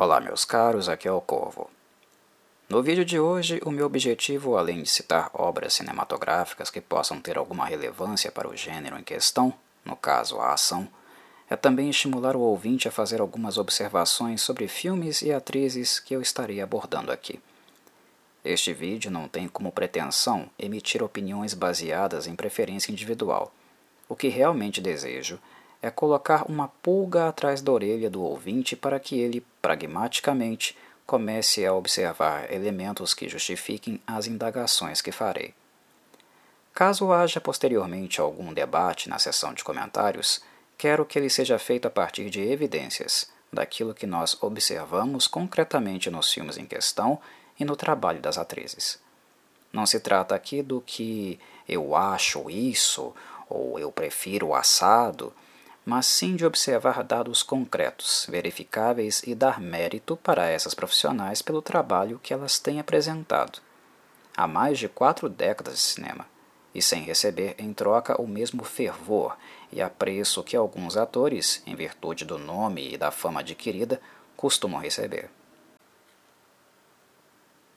Olá, meus caros, aqui é o Corvo. No vídeo de hoje, o meu objetivo, além de citar obras cinematográficas que possam ter alguma relevância para o gênero em questão, no caso a ação, é também estimular o ouvinte a fazer algumas observações sobre filmes e atrizes que eu estarei abordando aqui. Este vídeo não tem como pretensão emitir opiniões baseadas em preferência individual. O que realmente desejo é colocar uma pulga atrás da orelha do ouvinte para que ele, pragmaticamente, comece a observar elementos que justifiquem as indagações que farei. Caso haja posteriormente algum debate na sessão de comentários, quero que ele seja feito a partir de evidências, daquilo que nós observamos concretamente nos filmes em questão e no trabalho das atrizes. Não se trata aqui do que eu acho isso ou eu prefiro o assado mas sim de observar dados concretos, verificáveis e dar mérito para essas profissionais pelo trabalho que elas têm apresentado. Há mais de quatro décadas de cinema, e sem receber em troca o mesmo fervor e apreço que alguns atores, em virtude do nome e da fama adquirida, costumam receber.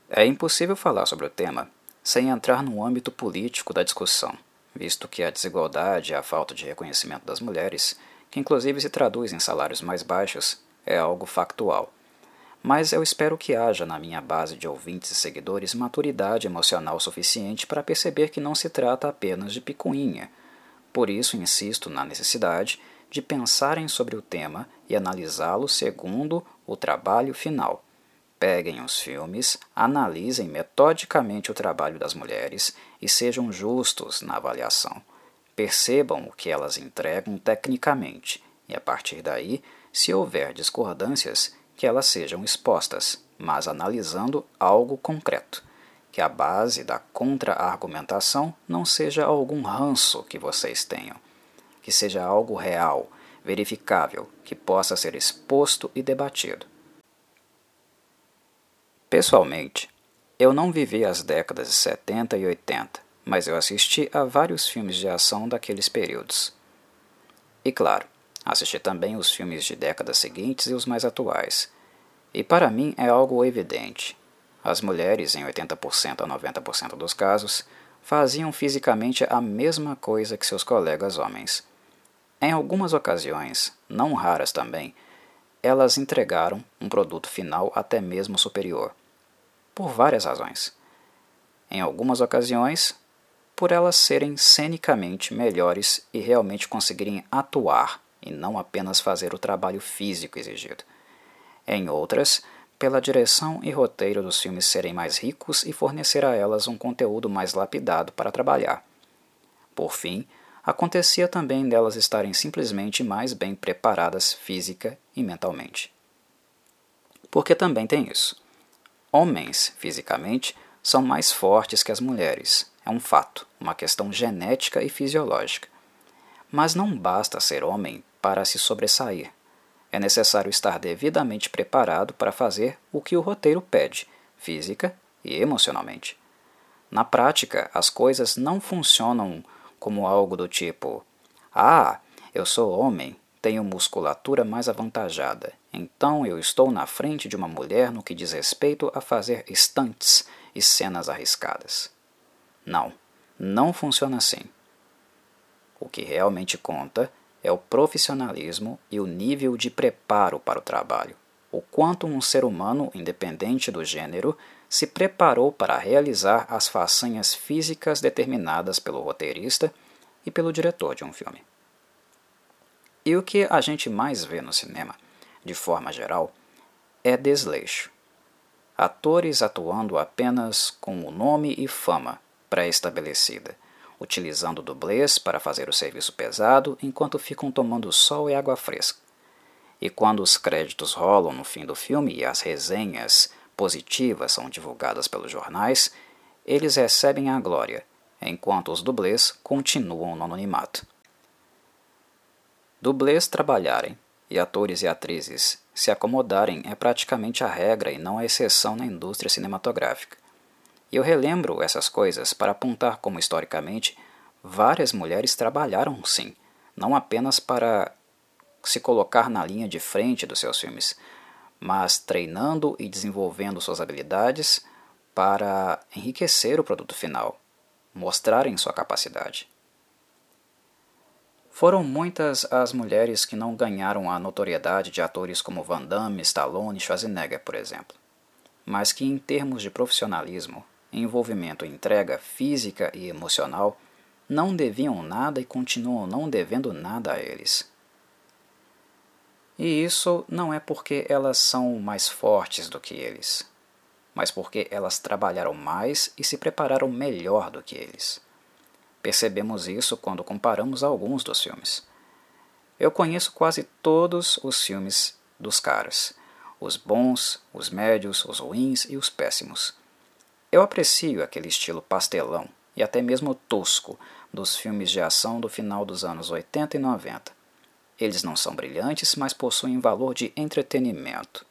É impossível falar sobre o tema sem entrar no âmbito político da discussão visto que a desigualdade e a falta de reconhecimento das mulheres, que inclusive se traduz em salários mais baixos, é algo factual. Mas eu espero que haja na minha base de ouvintes e seguidores maturidade emocional suficiente para perceber que não se trata apenas de picuinha. Por isso insisto na necessidade de pensarem sobre o tema e analisá-lo segundo o trabalho final Peguem os filmes, analisem metodicamente o trabalho das mulheres e sejam justos na avaliação. Percebam o que elas entregam tecnicamente e, a partir daí, se houver discordâncias, que elas sejam expostas, mas analisando algo concreto. Que a base da contra-argumentação não seja algum ranço que vocês tenham, que seja algo real, verificável, que possa ser exposto e debatido. Pessoalmente, eu não vivi as décadas de 70 e 80, mas eu assisti a vários filmes de ação daqueles períodos. E claro, assisti também os filmes de décadas seguintes e os mais atuais. E para mim é algo evidente. As mulheres, em 80% a 90% dos casos, faziam fisicamente a mesma coisa que seus colegas homens. Em algumas ocasiões, não raras também, elas entregaram um produto final até mesmo superior por várias razões. Em algumas ocasiões, por elas serem cenicamente melhores e realmente conseguirem atuar e não apenas fazer o trabalho físico exigido. Em outras, pela direção e roteiro dos filmes serem mais ricos e fornecer a elas um conteúdo mais lapidado para trabalhar. Por fim, acontecia também delas estarem simplesmente mais bem preparadas física e mentalmente. Porque também tem isso. Homens, fisicamente, são mais fortes que as mulheres. É um fato, uma questão genética e fisiológica. Mas não basta ser homem para se sobressair. É necessário estar devidamente preparado para fazer o que o roteiro pede, física e emocionalmente. Na prática, as coisas não funcionam como algo do tipo: Ah, eu sou homem, tenho musculatura mais avantajada, então eu estou na frente de uma mulher no que diz respeito a fazer estantes e cenas arriscadas. Não, não funciona assim. O que realmente conta é o profissionalismo e o nível de preparo para o trabalho, o quanto um ser humano, independente do gênero, se preparou para realizar as façanhas físicas determinadas pelo roteirista e pelo diretor de um filme. E o que a gente mais vê no cinema, de forma geral, é desleixo. Atores atuando apenas com o nome e fama pré-estabelecida, utilizando dublês para fazer o serviço pesado enquanto ficam tomando sol e água fresca. E quando os créditos rolam no fim do filme e as resenhas positivas são divulgadas pelos jornais, eles recebem a glória, enquanto os dublês continuam no anonimato. Dublês trabalharem e atores e atrizes se acomodarem é praticamente a regra e não a exceção na indústria cinematográfica. E eu relembro essas coisas para apontar como, historicamente, várias mulheres trabalharam sim, não apenas para se colocar na linha de frente dos seus filmes, mas treinando e desenvolvendo suas habilidades para enriquecer o produto final, mostrarem sua capacidade. Foram muitas as mulheres que não ganharam a notoriedade de atores como Van Damme, Stallone e Schwarzenegger, por exemplo, mas que, em termos de profissionalismo, envolvimento entrega física e emocional, não deviam nada e continuam não devendo nada a eles. E isso não é porque elas são mais fortes do que eles, mas porque elas trabalharam mais e se prepararam melhor do que eles. Percebemos isso quando comparamos alguns dos filmes. Eu conheço quase todos os filmes dos caras, os bons, os médios, os ruins e os péssimos. Eu aprecio aquele estilo pastelão e até mesmo tosco dos filmes de ação do final dos anos 80 e 90. Eles não são brilhantes, mas possuem valor de entretenimento.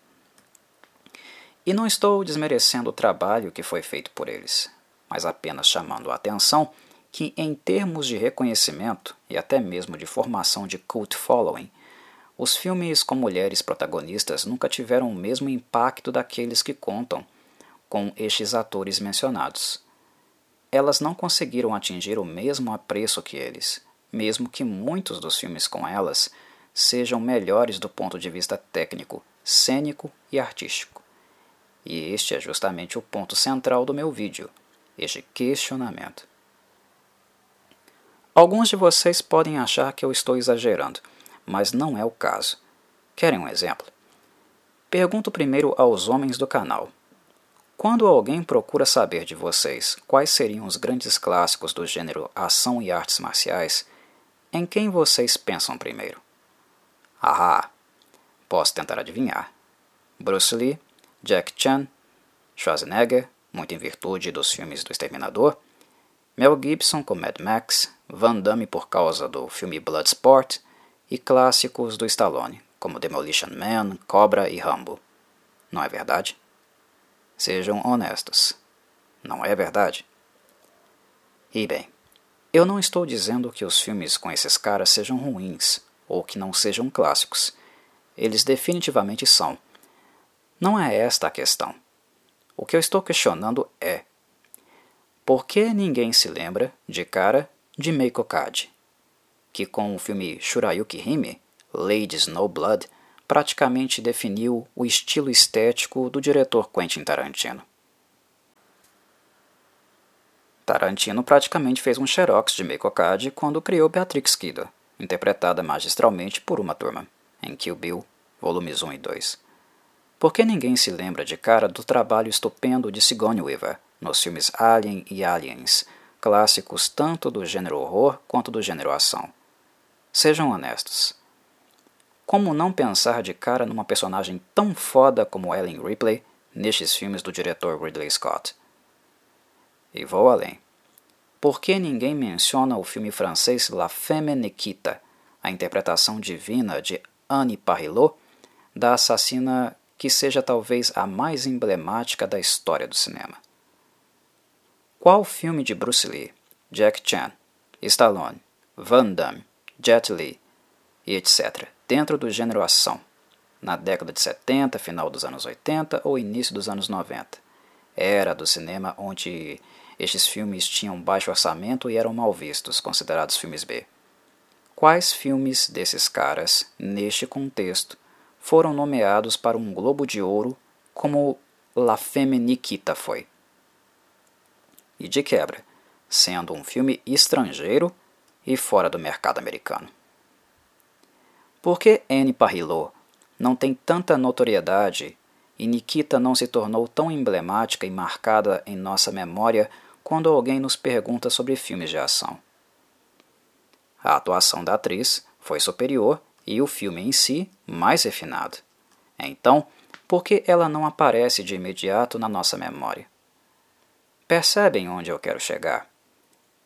E não estou desmerecendo o trabalho que foi feito por eles, mas apenas chamando a atenção que, em termos de reconhecimento e até mesmo de formação de cult following, os filmes com mulheres protagonistas nunca tiveram o mesmo impacto daqueles que contam com estes atores mencionados. Elas não conseguiram atingir o mesmo apreço que eles, mesmo que muitos dos filmes com elas sejam melhores do ponto de vista técnico, cênico e artístico. E este é justamente o ponto central do meu vídeo, este questionamento. Alguns de vocês podem achar que eu estou exagerando, mas não é o caso. Querem um exemplo? Pergunto primeiro aos homens do canal. Quando alguém procura saber de vocês quais seriam os grandes clássicos do gênero ação e artes marciais, em quem vocês pensam primeiro? Ah, posso tentar adivinhar. Bruce Lee, Jack Chan, Schwarzenegger, muito em virtude dos filmes do Exterminador, Mel Gibson com Mad Max, Van Damme por causa do filme Bloodsport e clássicos do Stallone, como Demolition Man, Cobra e Rambo. Não é verdade? Sejam honestos. Não é verdade? E bem, eu não estou dizendo que os filmes com esses caras sejam ruins ou que não sejam clássicos. Eles definitivamente são. Não é esta a questão. O que eu estou questionando é por que ninguém se lembra, de cara, de Meiko Kaji, que com o filme Shurayuki Hime, Lady Snowblood, praticamente definiu o estilo estético do diretor Quentin Tarantino. Tarantino praticamente fez um xerox de Meiko Kaji quando criou Beatrix Kiddo, interpretada magistralmente por uma turma, em Kill Bill, volumes 1 e 2. Por que ninguém se lembra de cara do trabalho estupendo de Sigourney Weaver, nos filmes Alien e Aliens, clássicos tanto do gênero horror quanto do gênero ação. Sejam honestos. Como não pensar de cara numa personagem tão foda como Ellen Ripley nestes filmes do diretor Ridley Scott? E vou além. Por que ninguém menciona o filme francês La Femme Nikita, a interpretação divina de Anne Parillot, da assassina que seja talvez a mais emblemática da história do cinema? Qual filme de Bruce Lee, Jack Chan, Stallone, Van Damme, Jet Li e etc., dentro do gênero ação, na década de 70, final dos anos 80 ou início dos anos 90? Era do cinema onde estes filmes tinham baixo orçamento e eram mal vistos, considerados filmes B. Quais filmes desses caras, neste contexto, foram nomeados para um Globo de Ouro como La Femme Nikita foi? e de quebra, sendo um filme estrangeiro e fora do mercado americano. Por que Anne Parrilot não tem tanta notoriedade e Nikita não se tornou tão emblemática e marcada em nossa memória quando alguém nos pergunta sobre filmes de ação? A atuação da atriz foi superior e o filme em si mais refinado. Então, por que ela não aparece de imediato na nossa memória? Percebem onde eu quero chegar?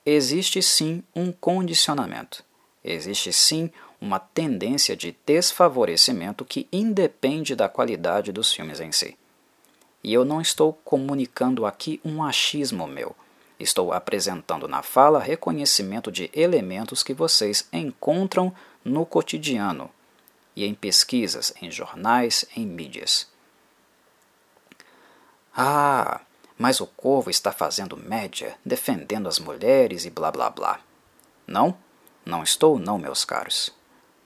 Existe sim um condicionamento. Existe sim uma tendência de desfavorecimento que independe da qualidade dos filmes em si. E eu não estou comunicando aqui um achismo meu. Estou apresentando na fala reconhecimento de elementos que vocês encontram no cotidiano e em pesquisas, em jornais, em mídias. Ah, mas o Corvo está fazendo média, defendendo as mulheres e blá blá blá. Não, não estou, não, meus caros.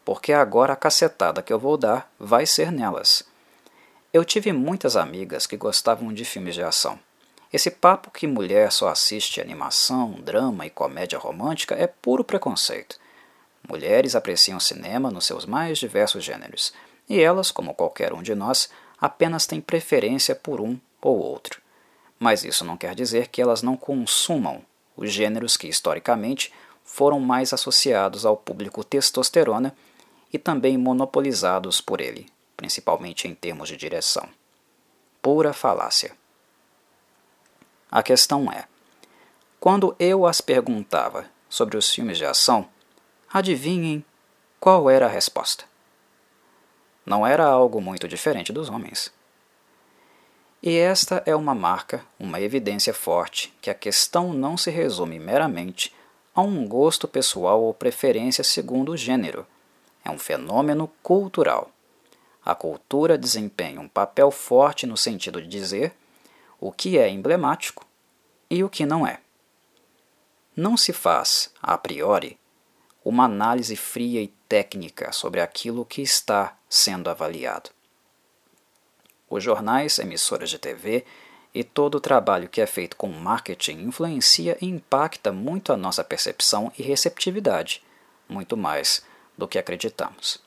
Porque agora a cacetada que eu vou dar vai ser nelas. Eu tive muitas amigas que gostavam de filmes de ação. Esse papo que mulher só assiste animação, drama e comédia romântica é puro preconceito. Mulheres apreciam cinema nos seus mais diversos gêneros, e elas, como qualquer um de nós, apenas têm preferência por um ou outro. Mas isso não quer dizer que elas não consumam os gêneros que historicamente foram mais associados ao público testosterona e também monopolizados por ele, principalmente em termos de direção. Pura falácia. A questão é: quando eu as perguntava sobre os filmes de ação, adivinhem qual era a resposta? Não era algo muito diferente dos homens. E esta é uma marca, uma evidência forte que a questão não se resume meramente a um gosto pessoal ou preferência segundo o gênero. É um fenômeno cultural. A cultura desempenha um papel forte no sentido de dizer o que é emblemático e o que não é. Não se faz, a priori, uma análise fria e técnica sobre aquilo que está sendo avaliado os jornais, emissoras de TV e todo o trabalho que é feito com marketing influencia e impacta muito a nossa percepção e receptividade, muito mais do que acreditamos.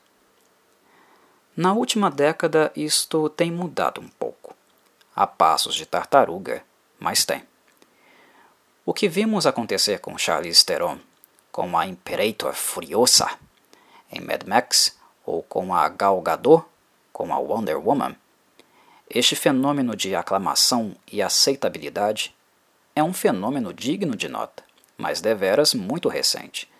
Na última década, isto tem mudado um pouco. A passos de tartaruga, mas tem. O que vimos acontecer com Charlize Theron, com a Imperator Furiosa em Mad Max, ou com a Gal Gadot, com a Wonder Woman, este fenômeno de aclamação e aceitabilidade é um fenômeno digno de nota, mas deveras muito recente.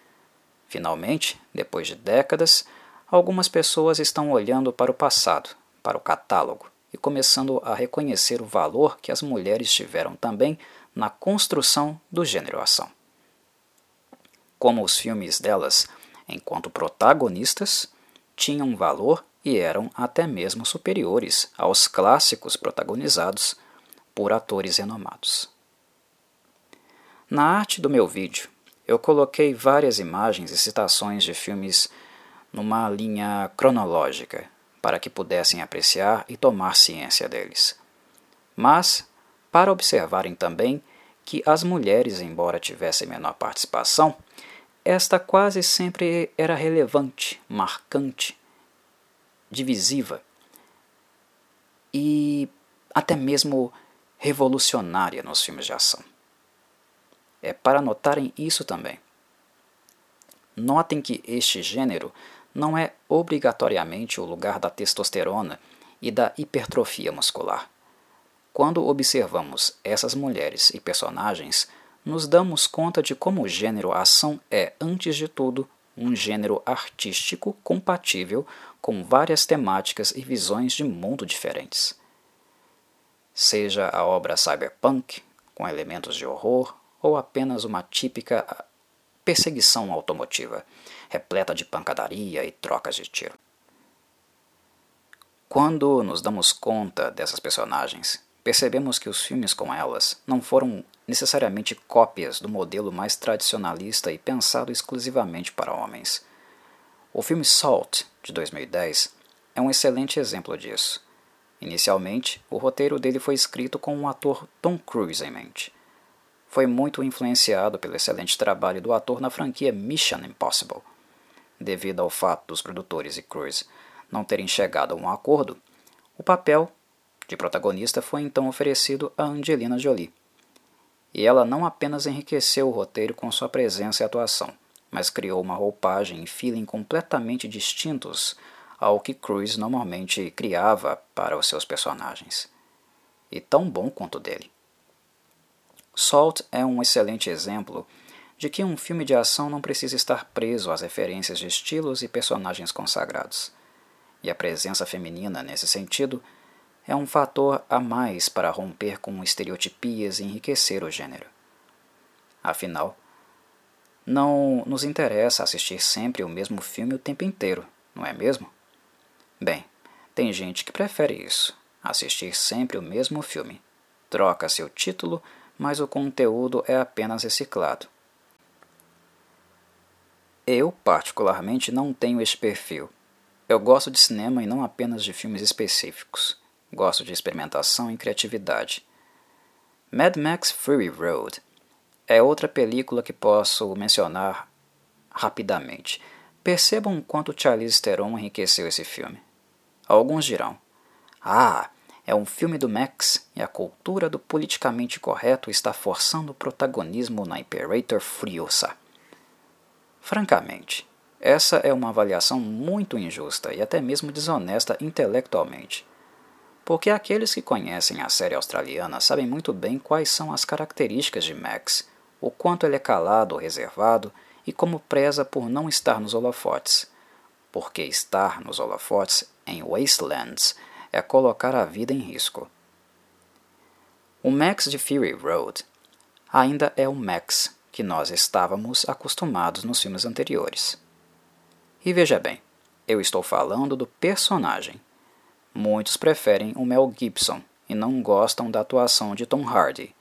Finalmente, depois de décadas, algumas pessoas estão olhando para o passado, para o catálogo, e começando a reconhecer o valor que as mulheres tiveram também na construção do gênero ação. Como os filmes delas, enquanto protagonistas, tinham valor e eram até mesmo superiores aos clássicos protagonizados por atores renomados. Na arte do meu vídeo, eu coloquei várias imagens e citações de filmes numa linha cronológica para que pudessem apreciar e tomar ciência deles. Mas, para observarem também que as mulheres, embora tivessem menor participação, esta quase sempre era relevante, marcante divisiva e até mesmo revolucionária nos filmes de ação. É para notarem isso também. Notem que este gênero não é obrigatoriamente o lugar da testosterona e da hipertrofia muscular. Quando observamos essas mulheres e personagens, nos damos conta de como o gênero ação é, antes de tudo, um gênero artístico compatível com várias temáticas e visões de mundo diferentes. Seja a obra cyberpunk, com elementos de horror, ou apenas uma típica perseguição automotiva, repleta de pancadaria e trocas de tiro. Quando nos damos conta dessas personagens, percebemos que os filmes com elas não foram necessariamente cópias do modelo mais tradicionalista e pensado exclusivamente para homens. O filme Salt, de 2010, é um excelente exemplo disso. Inicialmente, o roteiro dele foi escrito com o ator Tom Cruise em mente. Foi muito influenciado pelo excelente trabalho do ator na franquia Mission Impossible. Devido ao fato dos produtores e Cruise não terem chegado a um acordo, o papel de protagonista foi então oferecido a Angelina Jolie. E ela não apenas enriqueceu o roteiro com sua presença e atuação, mas criou uma roupagem e feeling completamente distintos ao que Cruise normalmente criava para os seus personagens. E tão bom quanto dele. Salt é um excelente exemplo de que um filme de ação não precisa estar preso às referências de estilos e personagens consagrados. E a presença feminina, nesse sentido, é um fator a mais para romper com estereotipias e enriquecer o gênero. Afinal, não nos interessa assistir sempre o mesmo filme o tempo inteiro, não é mesmo? Bem, tem gente que prefere isso, assistir sempre o mesmo filme, troca-se o título, mas o conteúdo é apenas reciclado. Eu, particularmente, não tenho este perfil. Eu gosto de cinema e não apenas de filmes específicos. Gosto de experimentação e criatividade. Mad Max Fury Road é outra película que posso mencionar rapidamente. Percebam quanto Charlize Theron enriqueceu esse filme. Alguns dirão: Ah, é um filme do Max e a cultura do politicamente correto está forçando o protagonismo na Imperator Furiosa. Francamente, essa é uma avaliação muito injusta e até mesmo desonesta intelectualmente. Porque aqueles que conhecem a série australiana sabem muito bem quais são as características de Max, o quanto ele é calado ou reservado e como preza por não estar nos holofotes. Porque estar nos holofotes em Wastelands é colocar a vida em risco. O Max de Fury Road ainda é o Max que nós estávamos acostumados nos filmes anteriores. E veja bem, eu estou falando do personagem. Muitos preferem o Mel Gibson e não gostam da atuação de Tom Hardy.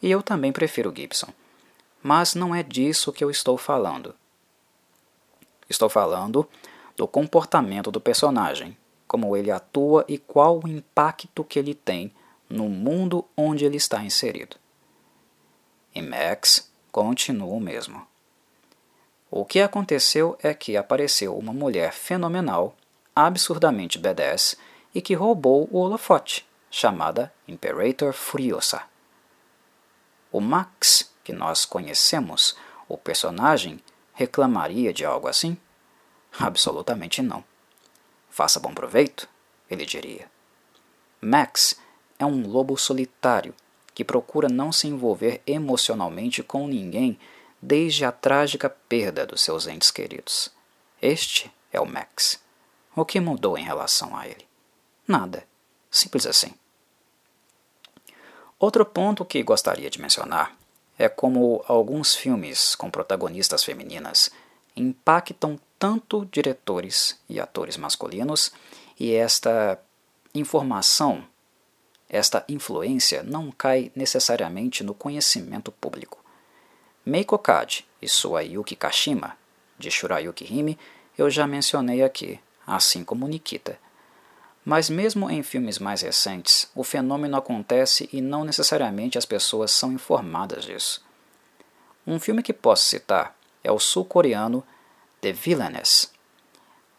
E eu também prefiro Gibson. Mas não é disso que eu estou falando. Estou falando do comportamento do personagem, como ele atua e qual o impacto que ele tem no mundo onde ele está inserido. E Max continua o mesmo. O que aconteceu é que apareceu uma mulher fenomenal, absurdamente badass e que roubou o holofote, chamada Imperator Furiosa. O Max, que nós conhecemos, o personagem, reclamaria de algo assim? Absolutamente não. Faça bom proveito, ele diria. Max é um lobo solitário que procura não se envolver emocionalmente com ninguém desde a trágica perda dos seus entes queridos. Este é o Max. O que mudou em relação a ele? Nada. Simples assim. Outro ponto que gostaria de mencionar é como alguns filmes com protagonistas femininas impactam tanto diretores e atores masculinos, e esta informação esta influência não cai necessariamente no conhecimento público. Meiko Kaji e sua Yuki Kashima, de Shurayuki Hime, eu já mencionei aqui, assim como Nikita. Mas mesmo em filmes mais recentes, o fenômeno acontece e não necessariamente as pessoas são informadas disso. Um filme que posso citar é o sul-coreano The Villainess,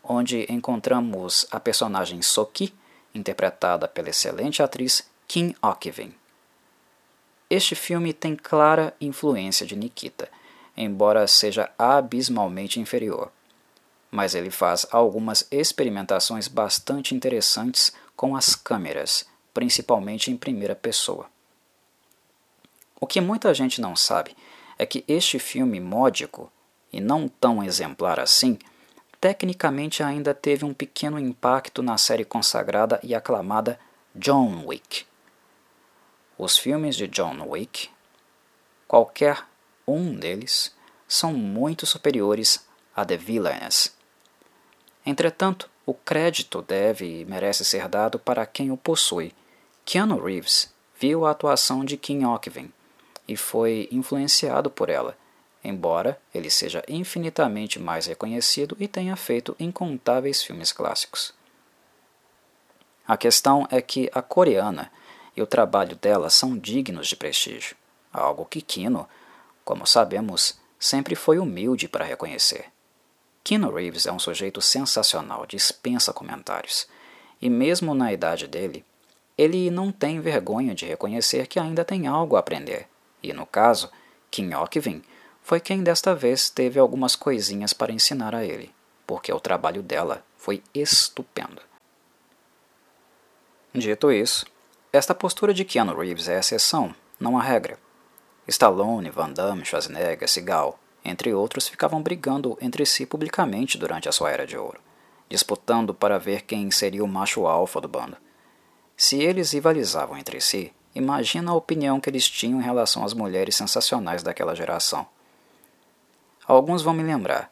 onde encontramos a personagem Soki, interpretada pela excelente atriz Kim Ok-vin. Este filme tem clara influência de Nikita, embora seja abismalmente inferior. Mas ele faz algumas experimentações bastante interessantes com as câmeras, principalmente em primeira pessoa. O que muita gente não sabe é que este filme módico, e não tão exemplar assim, tecnicamente ainda teve um pequeno impacto na série consagrada e aclamada John Wick. Os filmes de John Wick, qualquer um deles, são muito superiores a The Villains. Entretanto, o crédito deve e merece ser dado para quem o possui. Keanu Reeves viu a atuação de Kim Okvin e foi influenciado por ela embora ele seja infinitamente mais reconhecido e tenha feito incontáveis filmes clássicos. A questão é que a coreana e o trabalho dela são dignos de prestígio, algo que Kino, como sabemos, sempre foi humilde para reconhecer. Keanu Reeves é um sujeito sensacional, dispensa comentários, e mesmo na idade dele, ele não tem vergonha de reconhecer que ainda tem algo a aprender, e no caso, Kim Ok-vin foi quem desta vez teve algumas coisinhas para ensinar a ele, porque o trabalho dela foi estupendo. Dito isso, esta postura de Keanu Reeves é exceção, não a regra. Stallone, Van Damme, Schwarzenegger, Seagal, entre outros, ficavam brigando entre si publicamente durante a sua era de ouro, disputando para ver quem seria o macho alfa do bando. Se eles rivalizavam entre si, imagina a opinião que eles tinham em relação às mulheres sensacionais daquela geração. Alguns vão me lembrar.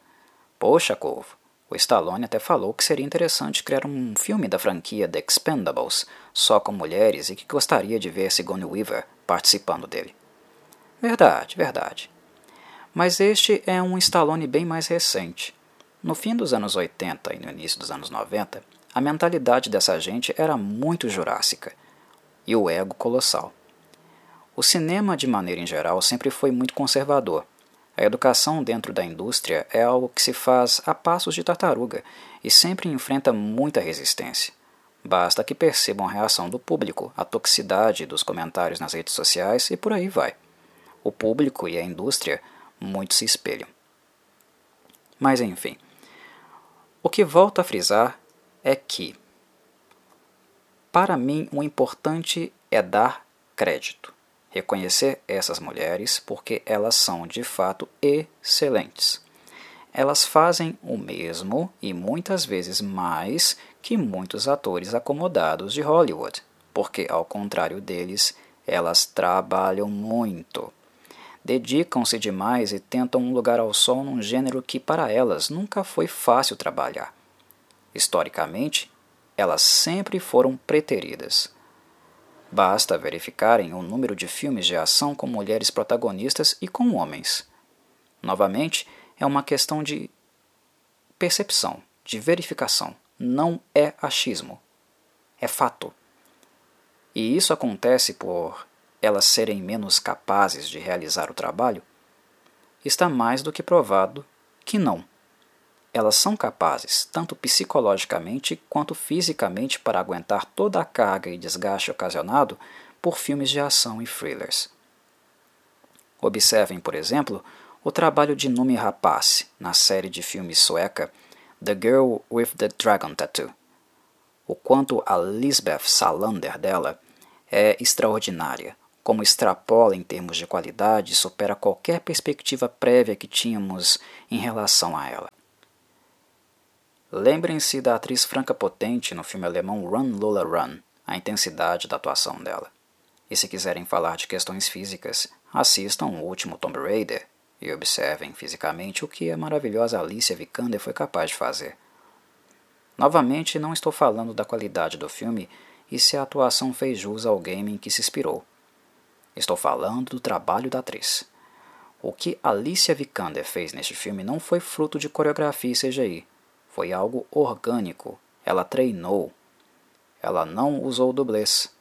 Poxa, Corvo, O Stallone até falou que seria interessante criar um filme da franquia The Expendables só com mulheres e que gostaria de ver Sigourney Weaver participando dele. Verdade, verdade. Mas este é um Stallone bem mais recente. No fim dos anos 80 e no início dos anos 90, a mentalidade dessa gente era muito jurássica e o ego colossal. O cinema, de maneira em geral, sempre foi muito conservador a educação dentro da indústria é algo que se faz a passos de tartaruga e sempre enfrenta muita resistência. Basta que percebam a reação do público, a toxicidade dos comentários nas redes sociais e por aí vai. O público e a indústria muito se espelham. Mas enfim, o que volto a frisar é que, para mim, o importante é dar crédito reconhecer essas mulheres porque elas são de fato excelentes. Elas fazem o mesmo e muitas vezes mais que muitos atores acomodados de Hollywood, porque, ao contrário deles, elas trabalham muito. Dedicam-se demais e tentam um lugar ao sol num gênero que para elas nunca foi fácil trabalhar. Historicamente, elas sempre foram preteridas Basta verificarem o número de filmes de ação com mulheres protagonistas e com homens. Novamente, é uma questão de percepção, de verificação. Não é achismo. É fato. E isso acontece por elas serem menos capazes de realizar o trabalho? Está mais do que provado que não elas são capazes, tanto psicologicamente quanto fisicamente, para aguentar toda a carga e desgaste ocasionado por filmes de ação e thrillers. Observem, por exemplo, o trabalho de Numi Rapace na série de filmes sueca The Girl with the Dragon Tattoo. O quanto a Lisbeth Salander dela é extraordinária, como extrapola em termos de qualidade e supera qualquer perspectiva prévia que tínhamos em relação a ela. Lembrem-se da atriz franca potente no filme alemão Run Lola Run, a intensidade da atuação dela. E se quiserem falar de questões físicas, assistam o último Tomb Raider e observem fisicamente o que a maravilhosa Alicia Vikander foi capaz de fazer. Novamente, não estou falando da qualidade do filme e se a atuação fez jus ao game em que se inspirou. Estou falando do trabalho da atriz. O que Alicia Vikander fez neste filme não foi fruto de coreografia e CGI, foi algo orgânico. Ela treinou. Ela não usou dublês.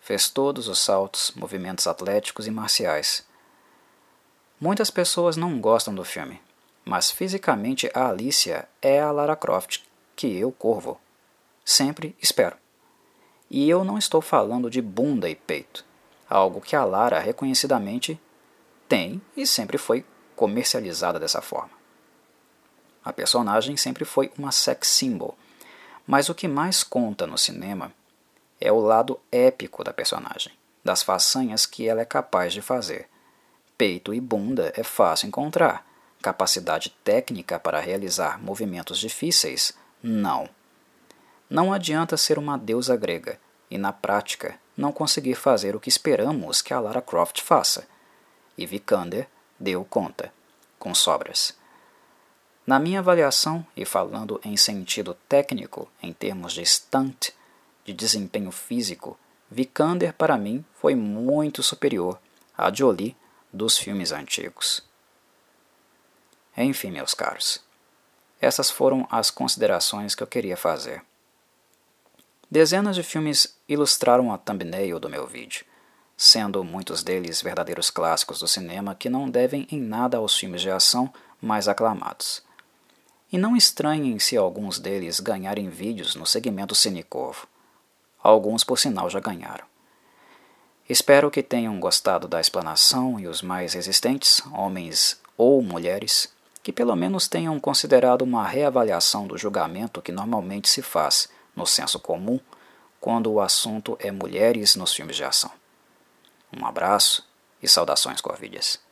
Fez todos os saltos, movimentos atléticos e marciais. Muitas pessoas não gostam do filme, mas fisicamente a Alicia é a Lara Croft que eu, Corvo, sempre espero. E eu não estou falando de bunda e peito, algo que a Lara reconhecidamente tem e sempre foi comercializada dessa forma. A personagem sempre foi uma sex symbol, mas o que mais conta no cinema é o lado épico da personagem, das façanhas que ela é capaz de fazer. Peito e bunda é fácil encontrar, capacidade técnica para realizar movimentos difíceis, não. Não adianta ser uma deusa grega e, na prática, não conseguir fazer o que esperamos que a Lara Croft faça. E Vikander deu conta, com sobras. Na minha avaliação, e falando em sentido técnico, em termos de stunt, de desempenho físico, Vikander para mim foi muito superior à Jolie dos filmes antigos. Enfim, meus caros, essas foram as considerações que eu queria fazer. Dezenas de filmes ilustraram a thumbnail do meu vídeo, sendo muitos deles verdadeiros clássicos do cinema que não devem em nada aos filmes de ação mais aclamados. E não estranhem se alguns deles ganharem vídeos no segmento Cinecorvo. Alguns, por sinal, já ganharam. Espero que tenham gostado da explanação e os mais resistentes, homens ou mulheres, que pelo menos tenham considerado uma reavaliação do julgamento que normalmente se faz no senso comum quando o assunto é mulheres nos filmes de ação. Um abraço e saudações corvídeas.